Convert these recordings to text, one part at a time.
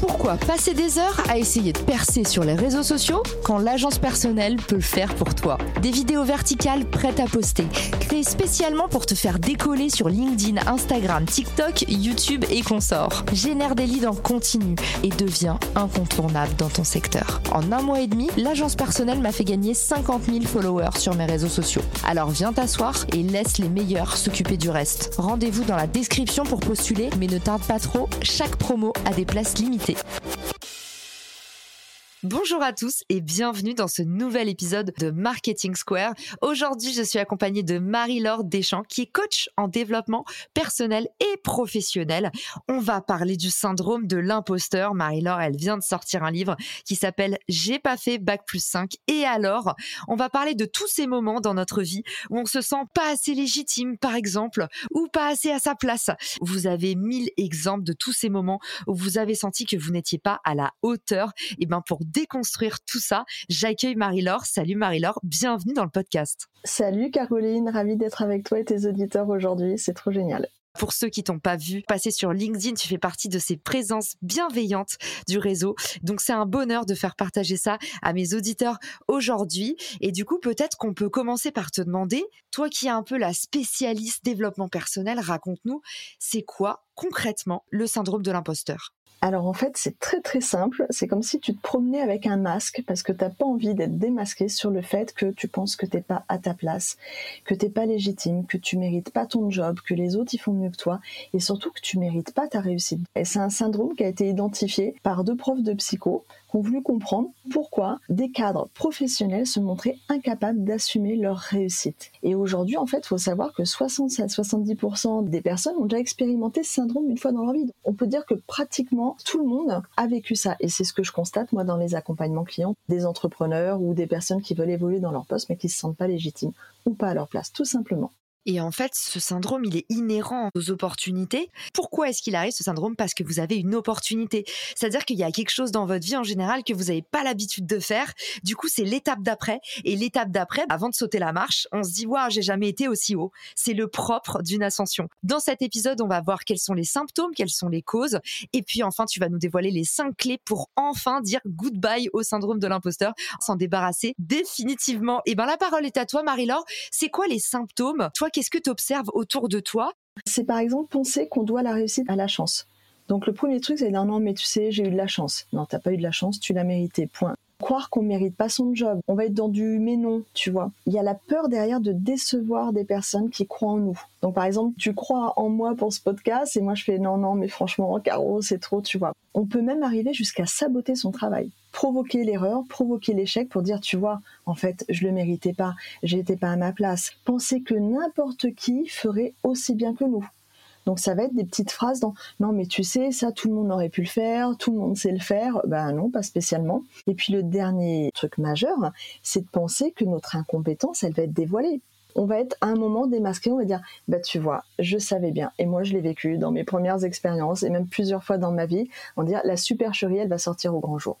Pourquoi passer des heures à essayer de percer sur les réseaux sociaux quand l'agence personnelle peut le faire pour toi? Des vidéos verticales prêtes à poster, spécialement pour te faire décoller sur LinkedIn, Instagram, TikTok, YouTube et consorts. Génère des leads en continu et deviens incontournable dans ton secteur. En un mois et demi, l'agence personnelle m'a fait gagner 50 000 followers sur mes réseaux sociaux. Alors viens t'asseoir et laisse les meilleurs s'occuper du reste. Rendez-vous dans la description pour postuler, mais ne tarde pas trop, chaque promo a des places limitées. Bonjour à tous et bienvenue dans ce nouvel épisode de Marketing Square. Aujourd'hui, je suis accompagnée de Marie-Laure Deschamps qui est coach en développement personnel et professionnel. On va parler du syndrome de l'imposteur. Marie-Laure, elle vient de sortir un livre qui s'appelle J'ai pas fait bac plus 5 et alors, on va parler de tous ces moments dans notre vie où on se sent pas assez légitime par exemple ou pas assez à sa place. Vous avez mille exemples de tous ces moments où vous avez senti que vous n'étiez pas à la hauteur. Et ben pour déconstruire tout ça, j'accueille Marie-Laure. Salut Marie-Laure, bienvenue dans le podcast. Salut Caroline, ravie d'être avec toi et tes auditeurs aujourd'hui, c'est trop génial. Pour ceux qui t'ont pas vu passer sur LinkedIn, tu fais partie de ces présences bienveillantes du réseau. Donc c'est un bonheur de faire partager ça à mes auditeurs aujourd'hui. Et du coup, peut-être qu'on peut commencer par te demander, toi qui es un peu la spécialiste développement personnel, raconte-nous, c'est quoi concrètement le syndrome de l'imposteur? Alors en fait, c'est très très simple. C'est comme si tu te promenais avec un masque parce que t'as pas envie d'être démasqué sur le fait que tu penses que t'es pas à ta place, que t'es pas légitime, que tu mérites pas ton job, que les autres y font mieux que toi et surtout que tu mérites pas ta réussite. Et c'est un syndrome qui a été identifié par deux profs de psycho qui ont voulu comprendre pourquoi des cadres professionnels se montraient incapables d'assumer leur réussite. Et aujourd'hui, en fait, il faut savoir que 60 à 70% des personnes ont déjà expérimenté ce syndrome une fois dans leur vie. On peut dire que pratiquement tout le monde a vécu ça. Et c'est ce que je constate, moi, dans les accompagnements clients des entrepreneurs ou des personnes qui veulent évoluer dans leur poste mais qui se sentent pas légitimes ou pas à leur place, tout simplement. Et en fait, ce syndrome, il est inhérent aux opportunités. Pourquoi est-ce qu'il arrive ce syndrome? Parce que vous avez une opportunité. C'est-à-dire qu'il y a quelque chose dans votre vie en général que vous n'avez pas l'habitude de faire. Du coup, c'est l'étape d'après. Et l'étape d'après, avant de sauter la marche, on se dit, waouh, j'ai jamais été aussi haut. C'est le propre d'une ascension. Dans cet épisode, on va voir quels sont les symptômes, quelles sont les causes. Et puis enfin, tu vas nous dévoiler les cinq clés pour enfin dire goodbye au syndrome de l'imposteur, s'en débarrasser définitivement. Et ben, la parole est à toi, Marie-Laure. C'est quoi les symptômes? Toi qu'est-ce que tu observes autour de toi? C'est par exemple penser qu'on doit la réussite à la chance. Donc le premier truc, c'est dire non, mais tu sais, j'ai eu de la chance. Non, t'as pas eu de la chance, tu l'as mérité. Point. Croire qu'on mérite pas son job, on va être dans du mais non, tu vois. Il y a la peur derrière de décevoir des personnes qui croient en nous. Donc par exemple, tu crois en moi pour ce podcast et moi je fais non non mais franchement Caro c'est trop, tu vois. On peut même arriver jusqu'à saboter son travail, provoquer l'erreur, provoquer l'échec pour dire tu vois en fait je le méritais pas, j'étais pas à ma place. Penser que n'importe qui ferait aussi bien que nous. Donc ça va être des petites phrases dans non mais tu sais ça tout le monde aurait pu le faire, tout le monde sait le faire. Ben non, pas spécialement. Et puis le dernier truc majeur, c'est de penser que notre incompétence, elle va être dévoilée. On va être à un moment démasqué, on va dire bah tu vois, je savais bien et moi je l'ai vécu dans mes premières expériences et même plusieurs fois dans ma vie, on va dire la supercherie elle va sortir au grand jour.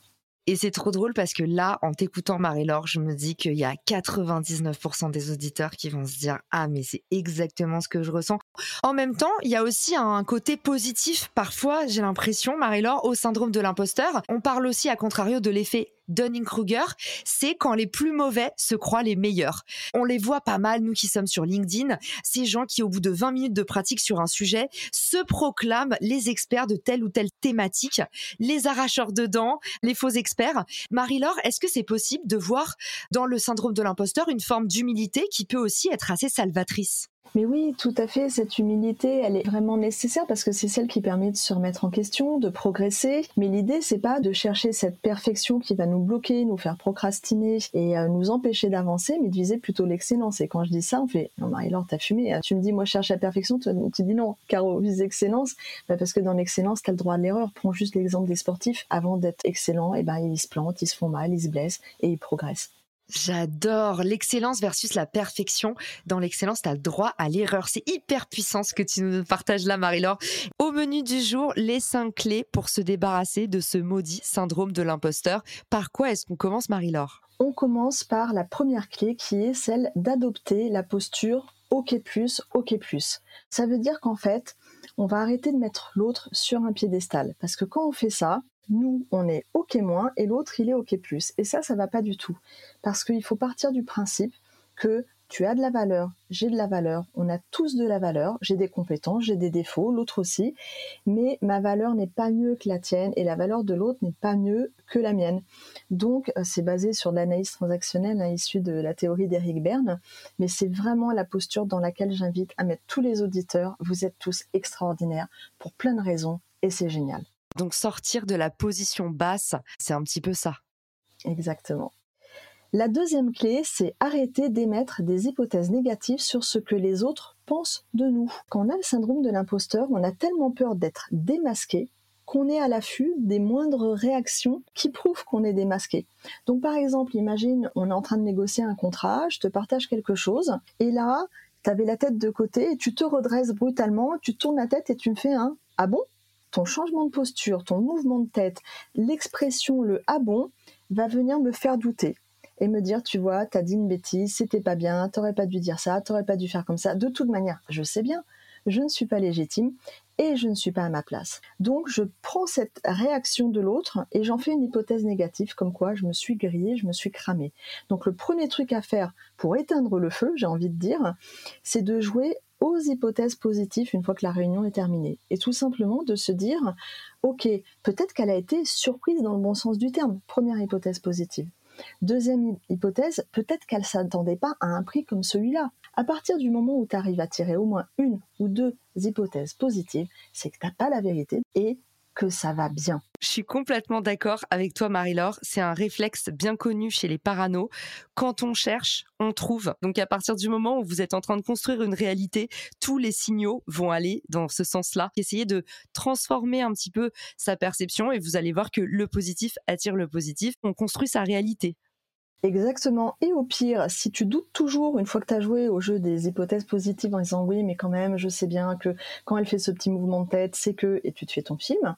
Et c'est trop drôle parce que là, en t'écoutant Marie-Laure, je me dis qu'il y a 99% des auditeurs qui vont se dire Ah, mais c'est exactement ce que je ressens. En même temps, il y a aussi un côté positif. Parfois, j'ai l'impression, Marie-Laure, au syndrome de l'imposteur, on parle aussi à contrario de l'effet Dunning-Kruger, c'est quand les plus mauvais se croient les meilleurs. On les voit pas mal, nous qui sommes sur LinkedIn, ces gens qui, au bout de 20 minutes de pratique sur un sujet, se proclament les experts de telle ou telle thématique, les arracheurs de dents, les faux experts. Marie-Laure, est-ce que c'est possible de voir dans le syndrome de l'imposteur une forme d'humilité qui peut aussi être assez salvatrice? Mais oui, tout à fait. Cette humilité, elle est vraiment nécessaire parce que c'est celle qui permet de se remettre en question, de progresser. Mais l'idée, c'est pas de chercher cette perfection qui va nous bloquer, nous faire procrastiner et euh, nous empêcher d'avancer, mais de viser plutôt l'excellence. Et quand je dis ça, on fait non Marie-Laure, t'as fumé. Tu me dis moi je cherche la perfection, tu, dis non, Caro vise l'excellence. Bah, parce que dans l'excellence, t'as le droit à l'erreur. Prends juste l'exemple des sportifs. Avant d'être excellent, et eh ben ils se plantent, ils se font mal, ils se blessent et ils progressent. J'adore l'excellence versus la perfection. Dans l'excellence, tu as le droit à l'erreur. C'est hyper puissant ce que tu nous partages là, Marie-Laure. Au menu du jour, les cinq clés pour se débarrasser de ce maudit syndrome de l'imposteur. Par quoi est-ce qu'on commence, Marie-Laure? On commence par la première clé qui est celle d'adopter la posture OK+, OK+. Ça veut dire qu'en fait, on va arrêter de mettre l'autre sur un piédestal. Parce que quand on fait ça, nous, on est OK moins et l'autre, il est OK plus. Et ça, ça va pas du tout. Parce qu'il faut partir du principe que tu as de la valeur, j'ai de la valeur, on a tous de la valeur, j'ai des compétences, j'ai des défauts, l'autre aussi, mais ma valeur n'est pas mieux que la tienne et la valeur de l'autre n'est pas mieux que la mienne. Donc euh, c'est basé sur l'analyse transactionnelle hein, issue de la théorie d'Eric Berne, mais c'est vraiment la posture dans laquelle j'invite à mettre tous les auditeurs. Vous êtes tous extraordinaires pour plein de raisons et c'est génial. Donc sortir de la position basse, c'est un petit peu ça. Exactement. La deuxième clé, c'est arrêter d'émettre des hypothèses négatives sur ce que les autres pensent de nous. Quand on a le syndrome de l'imposteur, on a tellement peur d'être démasqué qu'on est à l'affût des moindres réactions qui prouvent qu'on est démasqué. Donc par exemple, imagine, on est en train de négocier un contrat, je te partage quelque chose, et là, tu avais la tête de côté et tu te redresses brutalement, tu tournes la tête et tu me fais un ⁇ Ah bon ?⁇ changement de posture, ton mouvement de tête, l'expression, le ah bon, va venir me faire douter et me dire, tu vois, t'as dit une bêtise, c'était pas bien, t'aurais pas dû dire ça, t'aurais pas dû faire comme ça. De toute manière, je sais bien, je ne suis pas légitime et je ne suis pas à ma place. Donc, je prends cette réaction de l'autre et j'en fais une hypothèse négative, comme quoi je me suis grillée, je me suis cramée. Donc, le premier truc à faire pour éteindre le feu, j'ai envie de dire, c'est de jouer aux hypothèses positives une fois que la réunion est terminée. Et tout simplement de se dire, OK, peut-être qu'elle a été surprise dans le bon sens du terme. Première hypothèse positive. Deuxième hypothèse, peut-être qu'elle ne s'attendait pas à un prix comme celui-là. À partir du moment où tu arrives à tirer au moins une ou deux hypothèses positives, c'est que tu n'as pas la vérité et que ça va bien. Je suis complètement d'accord avec toi, Marie-Laure. C'est un réflexe bien connu chez les paranos. Quand on cherche, on trouve. Donc, à partir du moment où vous êtes en train de construire une réalité, tous les signaux vont aller dans ce sens-là. Essayez de transformer un petit peu sa perception et vous allez voir que le positif attire le positif. On construit sa réalité. Exactement. Et au pire, si tu doutes toujours, une fois que tu as joué au jeu des hypothèses positives en disant oui, mais quand même, je sais bien que quand elle fait ce petit mouvement de tête, c'est que, et tu te fais ton film,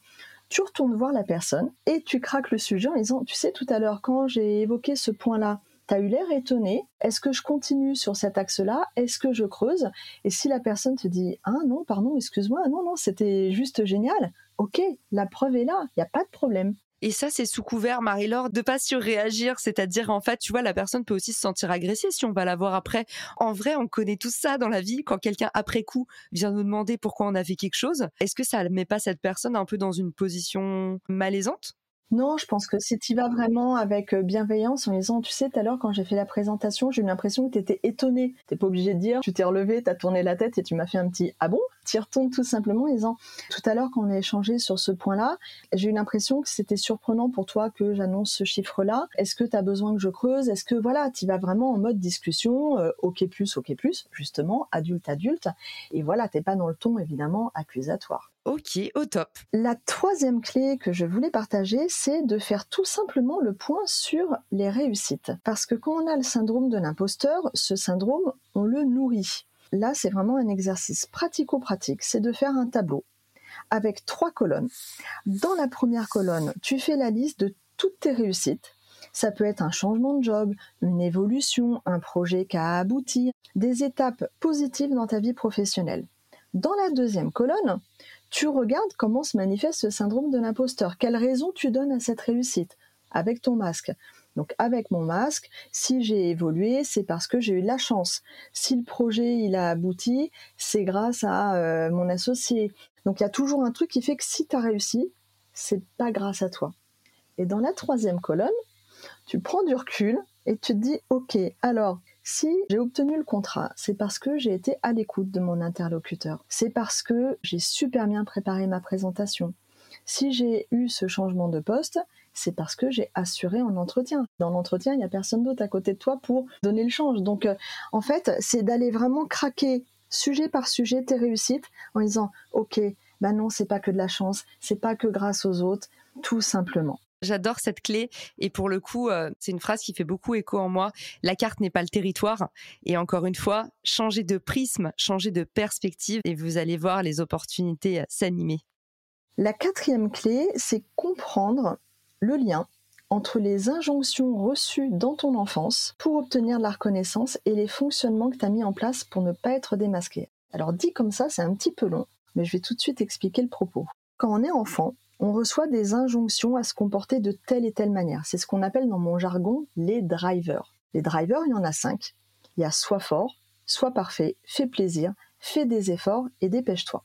tu retournes voir la personne et tu craques le sujet en disant, tu sais, tout à l'heure, quand j'ai évoqué ce point-là, tu as eu l'air étonné. Est-ce que je continue sur cet axe-là? Est-ce que je creuse? Et si la personne te dit Ah non, pardon, excuse-moi, non, non, c'était juste génial. Ok, la preuve est là, il n'y a pas de problème. Et ça, c'est sous couvert, Marie-Laure, de pas surréagir. C'est-à-dire, en fait, tu vois, la personne peut aussi se sentir agressée si on va la voir après. En vrai, on connaît tout ça dans la vie. Quand quelqu'un, après coup, vient nous demander pourquoi on a fait quelque chose, est-ce que ça met pas cette personne un peu dans une position malaisante? Non, je pense que si tu vas vraiment avec euh, bienveillance en disant, tu sais, tout à l'heure, quand j'ai fait la présentation, j'ai eu l'impression que tu étais étonné. T'es pas obligé de dire, tu t'es relevé, tu as tourné la tête et tu m'as fait un petit ah bon? Tu retournes tout simplement en disant, tout à l'heure, quand on a échangé sur ce point-là, j'ai eu l'impression que c'était surprenant pour toi que j'annonce ce chiffre-là. Est-ce que tu as besoin que je creuse? Est-ce que voilà, tu vas vraiment en mode discussion, euh, ok plus, ok plus, justement, adulte, adulte. Et voilà, t'es pas dans le ton, évidemment, accusatoire. Ok, au top. La troisième clé que je voulais partager, c'est de faire tout simplement le point sur les réussites. Parce que quand on a le syndrome de l'imposteur, ce syndrome, on le nourrit. Là, c'est vraiment un exercice pratico-pratique, c'est de faire un tableau avec trois colonnes. Dans la première colonne, tu fais la liste de toutes tes réussites. Ça peut être un changement de job, une évolution, un projet qui a abouti, des étapes positives dans ta vie professionnelle. Dans la deuxième colonne, tu regardes comment se manifeste ce syndrome de l'imposteur. Quelle raison tu donnes à cette réussite avec ton masque? Donc avec mon masque, si j'ai évolué, c'est parce que j'ai eu de la chance. Si le projet il a abouti, c'est grâce à euh, mon associé. Donc il y a toujours un truc qui fait que si tu as réussi, c'est pas grâce à toi. Et dans la troisième colonne, tu prends du recul et tu te dis OK, alors si j'ai obtenu le contrat, c'est parce que j'ai été à l'écoute de mon interlocuteur. C'est parce que j'ai super bien préparé ma présentation. Si j'ai eu ce changement de poste, c'est parce que j'ai assuré en entretien. Dans l'entretien, il n'y a personne d'autre à côté de toi pour donner le change. Donc, euh, en fait, c'est d'aller vraiment craquer sujet par sujet tes réussites en disant, OK, ben non, c'est pas que de la chance, c'est pas que grâce aux autres, tout simplement. J'adore cette clé et pour le coup, euh, c'est une phrase qui fait beaucoup écho en moi. La carte n'est pas le territoire et encore une fois, changez de prisme, changez de perspective et vous allez voir les opportunités s'animer. La quatrième clé, c'est comprendre le lien entre les injonctions reçues dans ton enfance pour obtenir de la reconnaissance et les fonctionnements que tu as mis en place pour ne pas être démasqué. Alors dit comme ça, c'est un petit peu long, mais je vais tout de suite expliquer le propos. Quand on est enfant, on reçoit des injonctions à se comporter de telle et telle manière. C'est ce qu'on appelle dans mon jargon les drivers. Les drivers, il y en a cinq. Il y a sois fort, sois parfait, fais plaisir, fais des efforts et dépêche-toi.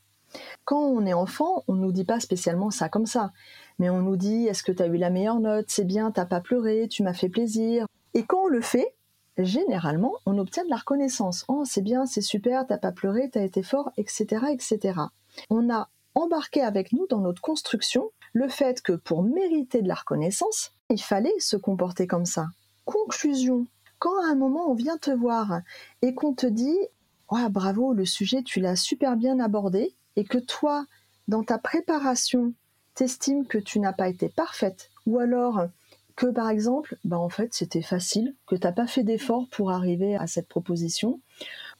Quand on est enfant, on ne nous dit pas spécialement ça comme ça, mais on nous dit est-ce que tu as eu la meilleure note, c'est bien, t'as pas pleuré, tu m'as fait plaisir. Et quand on le fait, généralement, on obtient de la reconnaissance. Oh, c'est bien, c'est super, t'as pas pleuré, t'as été fort, etc., etc. On a embarqué avec nous dans notre construction le fait que pour mériter de la reconnaissance, il fallait se comporter comme ça. Conclusion. Quand à un moment on vient te voir et qu'on te dit bravo, le sujet tu l'as super bien abordé et que toi, dans ta préparation, t'estimes que tu n'as pas été parfaite ou alors que par exemple, bah en fait c'était facile, que t'as pas fait d'effort pour arriver à cette proposition,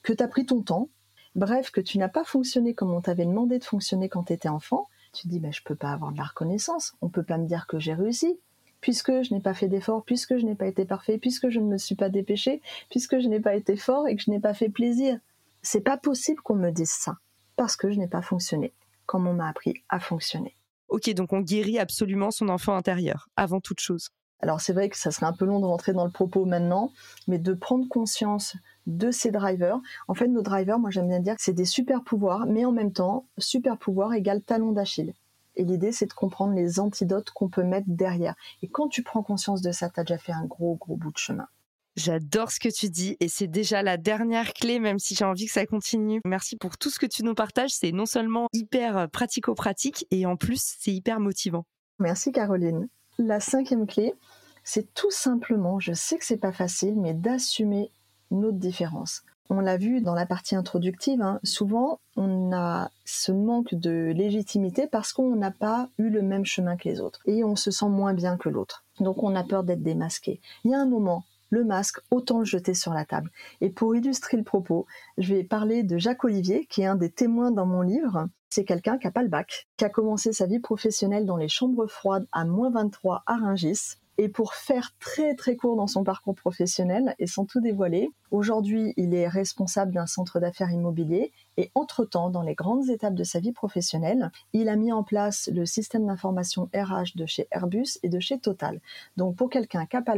que tu as pris ton temps, bref, que tu n'as pas fonctionné comme on t'avait demandé de fonctionner quand tu étais enfant, tu te dis bah, je peux pas avoir de la reconnaissance, on peut pas me dire que j'ai réussi, puisque je n'ai pas fait d'effort, puisque je n'ai pas été parfait, puisque je ne me suis pas dépêché, puisque je n'ai pas été fort et que je n'ai pas fait plaisir. C'est pas possible qu'on me dise ça, parce que je n'ai pas fonctionné comme on m'a appris à fonctionner. Ok, donc on guérit absolument son enfant intérieur, avant toute chose. Alors c'est vrai que ça serait un peu long de rentrer dans le propos maintenant, mais de prendre conscience de ces drivers. En fait, nos drivers, moi j'aime bien dire que c'est des super pouvoirs, mais en même temps, super pouvoir égale talon d'Achille. Et l'idée, c'est de comprendre les antidotes qu'on peut mettre derrière. Et quand tu prends conscience de ça, tu as déjà fait un gros, gros bout de chemin. J'adore ce que tu dis et c'est déjà la dernière clé, même si j'ai envie que ça continue. Merci pour tout ce que tu nous partages. C'est non seulement hyper pratico-pratique et en plus, c'est hyper motivant. Merci Caroline. La cinquième clé, c'est tout simplement, je sais que c'est pas facile, mais d'assumer notre différence. On l'a vu dans la partie introductive, hein, souvent on a ce manque de légitimité parce qu'on n'a pas eu le même chemin que les autres et on se sent moins bien que l'autre. Donc on a peur d'être démasqué. Il y a un moment, le masque, autant le jeter sur la table. Et pour illustrer le propos, je vais parler de Jacques Olivier, qui est un des témoins dans mon livre. C'est quelqu'un qui n'a pas le bac, qui a commencé sa vie professionnelle dans les chambres froides à moins 23 à Rungis, et pour faire très très court dans son parcours professionnel et sans tout dévoiler, aujourd'hui il est responsable d'un centre d'affaires immobilier et entre-temps, dans les grandes étapes de sa vie professionnelle, il a mis en place le système d'information RH de chez Airbus et de chez Total. Donc pour quelqu'un qui a pas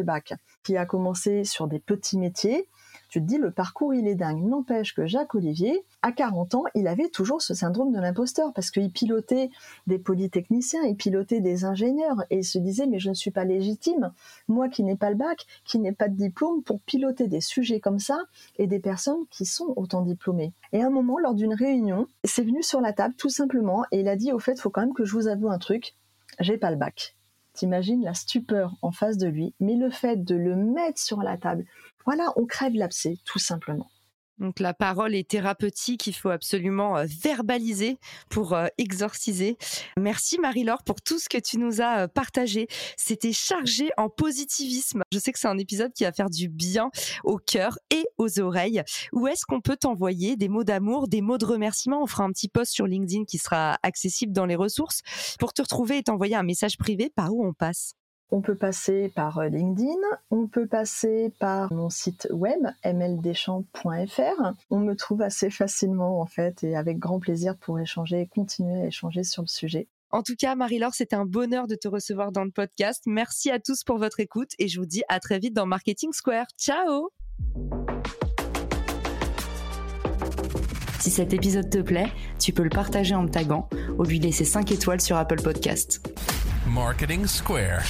qui a commencé sur des petits métiers, tu te dis, le parcours, il est dingue. N'empêche que Jacques Olivier, à 40 ans, il avait toujours ce syndrome de l'imposteur parce qu'il pilotait des polytechniciens, il pilotait des ingénieurs et il se disait, mais je ne suis pas légitime, moi qui n'ai pas le bac, qui n'ai pas de diplôme, pour piloter des sujets comme ça et des personnes qui sont autant diplômées. Et à un moment, lors d'une réunion, c'est venu sur la table tout simplement et il a dit, au fait, faut quand même que je vous avoue un truc, j'ai pas le bac. T'imagines la stupeur en face de lui, mais le fait de le mettre sur la table, voilà, on crève l'abcès, tout simplement. Donc la parole est thérapeutique, il faut absolument euh, verbaliser pour euh, exorciser. Merci Marie-Laure pour tout ce que tu nous as euh, partagé. C'était chargé en positivisme. Je sais que c'est un épisode qui va faire du bien au cœur et aux oreilles. Où est-ce qu'on peut t'envoyer des mots d'amour, des mots de remerciement? On fera un petit post sur LinkedIn qui sera accessible dans les ressources pour te retrouver et t'envoyer un message privé par où on passe? On peut passer par euh, LinkedIn, on peut passer par mon site web mldeschamps.fr. On me trouve assez facilement en fait et avec grand plaisir pour échanger et continuer à échanger sur le sujet. En tout cas, Marie-Laure, c'était un bonheur de te recevoir dans le podcast. Merci à tous pour votre écoute et je vous dis à très vite dans Marketing Square. Ciao Si cet épisode te plaît, tu peux le partager en me taguant ou lui laisser 5 étoiles sur Apple Podcast. Marketing Square.